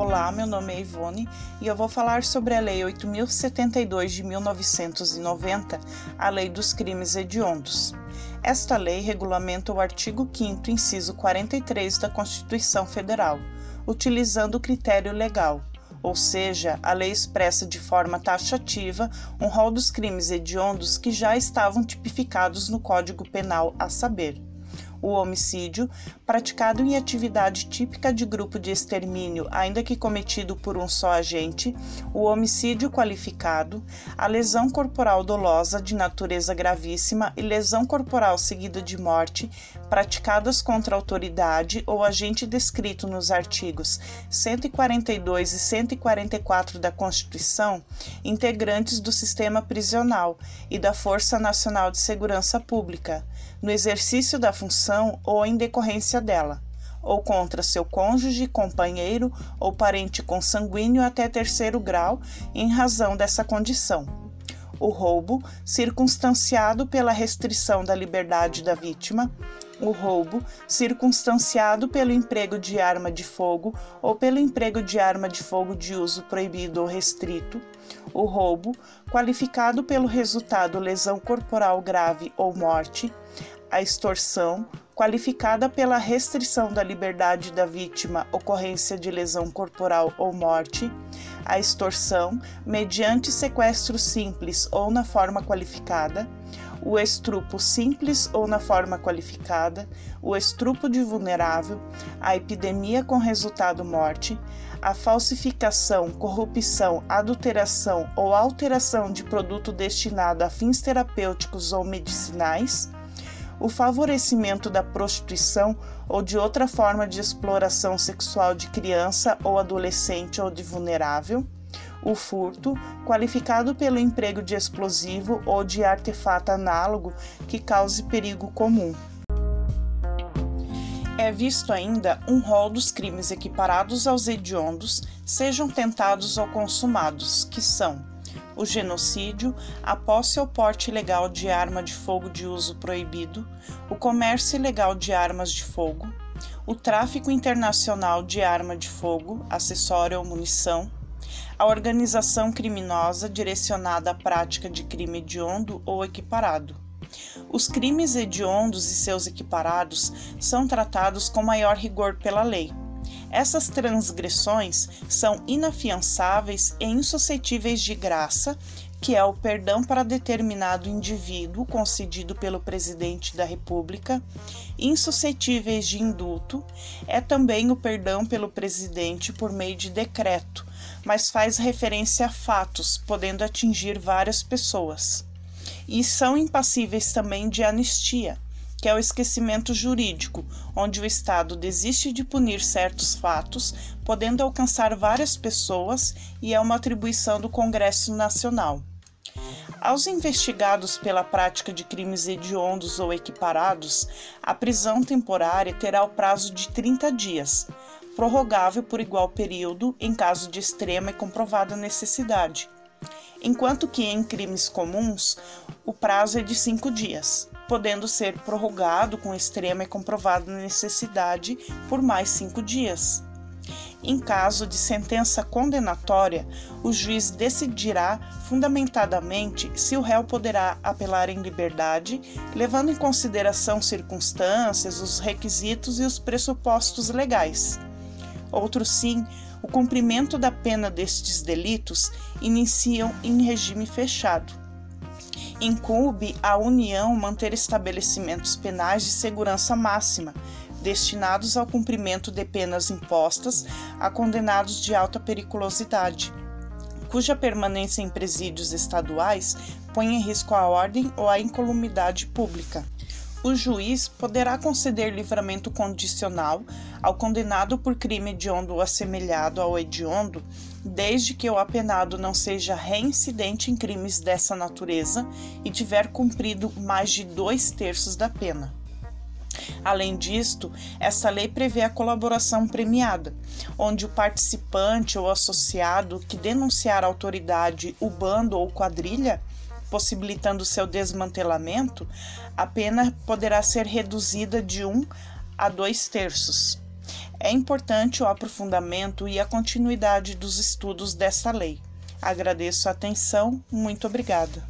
Olá, meu nome é Ivone e eu vou falar sobre a Lei 8072 de 1990, a Lei dos Crimes Hediondos. Esta lei regulamenta o artigo 5 inciso 43 da Constituição Federal, utilizando o critério legal, ou seja, a lei expressa de forma taxativa um rol dos crimes hediondos que já estavam tipificados no Código Penal, a saber: o homicídio, praticado em atividade típica de grupo de extermínio, ainda que cometido por um só agente, o homicídio qualificado, a lesão corporal dolosa de natureza gravíssima e lesão corporal seguida de morte, praticadas contra autoridade ou agente descrito nos artigos 142 e 144 da Constituição, integrantes do sistema prisional e da Força Nacional de Segurança Pública, no exercício da função ou em decorrência dela, ou contra seu cônjuge, companheiro ou parente consanguíneo até terceiro grau em razão dessa condição. O roubo, circunstanciado pela restrição da liberdade da vítima, o roubo, circunstanciado pelo emprego de arma de fogo ou pelo emprego de arma de fogo de uso proibido ou restrito, o roubo, qualificado pelo resultado lesão corporal grave ou morte, a extorsão, qualificada pela restrição da liberdade da vítima, ocorrência de lesão corporal ou morte, a extorsão, mediante sequestro simples ou na forma qualificada, o estrupo simples ou na forma qualificada, o estrupo de vulnerável, a epidemia com resultado morte, a falsificação, corrupção, adulteração ou alteração de produto destinado a fins terapêuticos ou medicinais, o favorecimento da prostituição ou de outra forma de exploração sexual de criança ou adolescente ou de vulnerável, o furto, qualificado pelo emprego de explosivo ou de artefato análogo que cause perigo comum. É visto ainda um rol dos crimes equiparados aos hediondos, sejam tentados ou consumados, que são o genocídio, a posse ou porte ilegal de arma de fogo de uso proibido, o comércio ilegal de armas de fogo, o tráfico internacional de arma de fogo, acessório ou munição, a organização criminosa direcionada à prática de crime hediondo ou equiparado. Os crimes hediondos e seus equiparados são tratados com maior rigor pela lei essas transgressões são inafiançáveis e insuscetíveis de graça, que é o perdão para determinado indivíduo concedido pelo presidente da República, insuscetíveis de indulto, é também o perdão pelo presidente por meio de decreto, mas faz referência a fatos, podendo atingir várias pessoas. E são impassíveis também de anistia que é o esquecimento jurídico, onde o Estado desiste de punir certos fatos, podendo alcançar várias pessoas e é uma atribuição do Congresso Nacional. Aos investigados pela prática de crimes hediondos ou equiparados, a prisão temporária terá o prazo de 30 dias, prorrogável por igual período em caso de extrema e comprovada necessidade, enquanto que em crimes comuns o prazo é de 5 dias podendo ser prorrogado com extrema e comprovada necessidade por mais cinco dias. Em caso de sentença condenatória, o juiz decidirá fundamentadamente se o réu poderá apelar em liberdade, levando em consideração circunstâncias, os requisitos e os pressupostos legais. Outro sim, o cumprimento da pena destes delitos iniciam em regime fechado incumbe à União manter estabelecimentos penais de segurança máxima, destinados ao cumprimento de penas impostas a condenados de alta periculosidade, cuja permanência em presídios estaduais põe em risco a ordem ou a incolumidade pública. O juiz poderá conceder livramento condicional ao condenado por crime hediondo ou assemelhado ao hediondo desde que o apenado não seja reincidente em crimes dessa natureza e tiver cumprido mais de dois terços da pena. Além disto, esta lei prevê a colaboração premiada, onde o participante ou associado que denunciar a autoridade, o bando ou quadrilha, possibilitando seu desmantelamento, a pena poderá ser reduzida de um a dois terços. É importante o aprofundamento e a continuidade dos estudos desta lei. Agradeço a atenção, muito obrigada.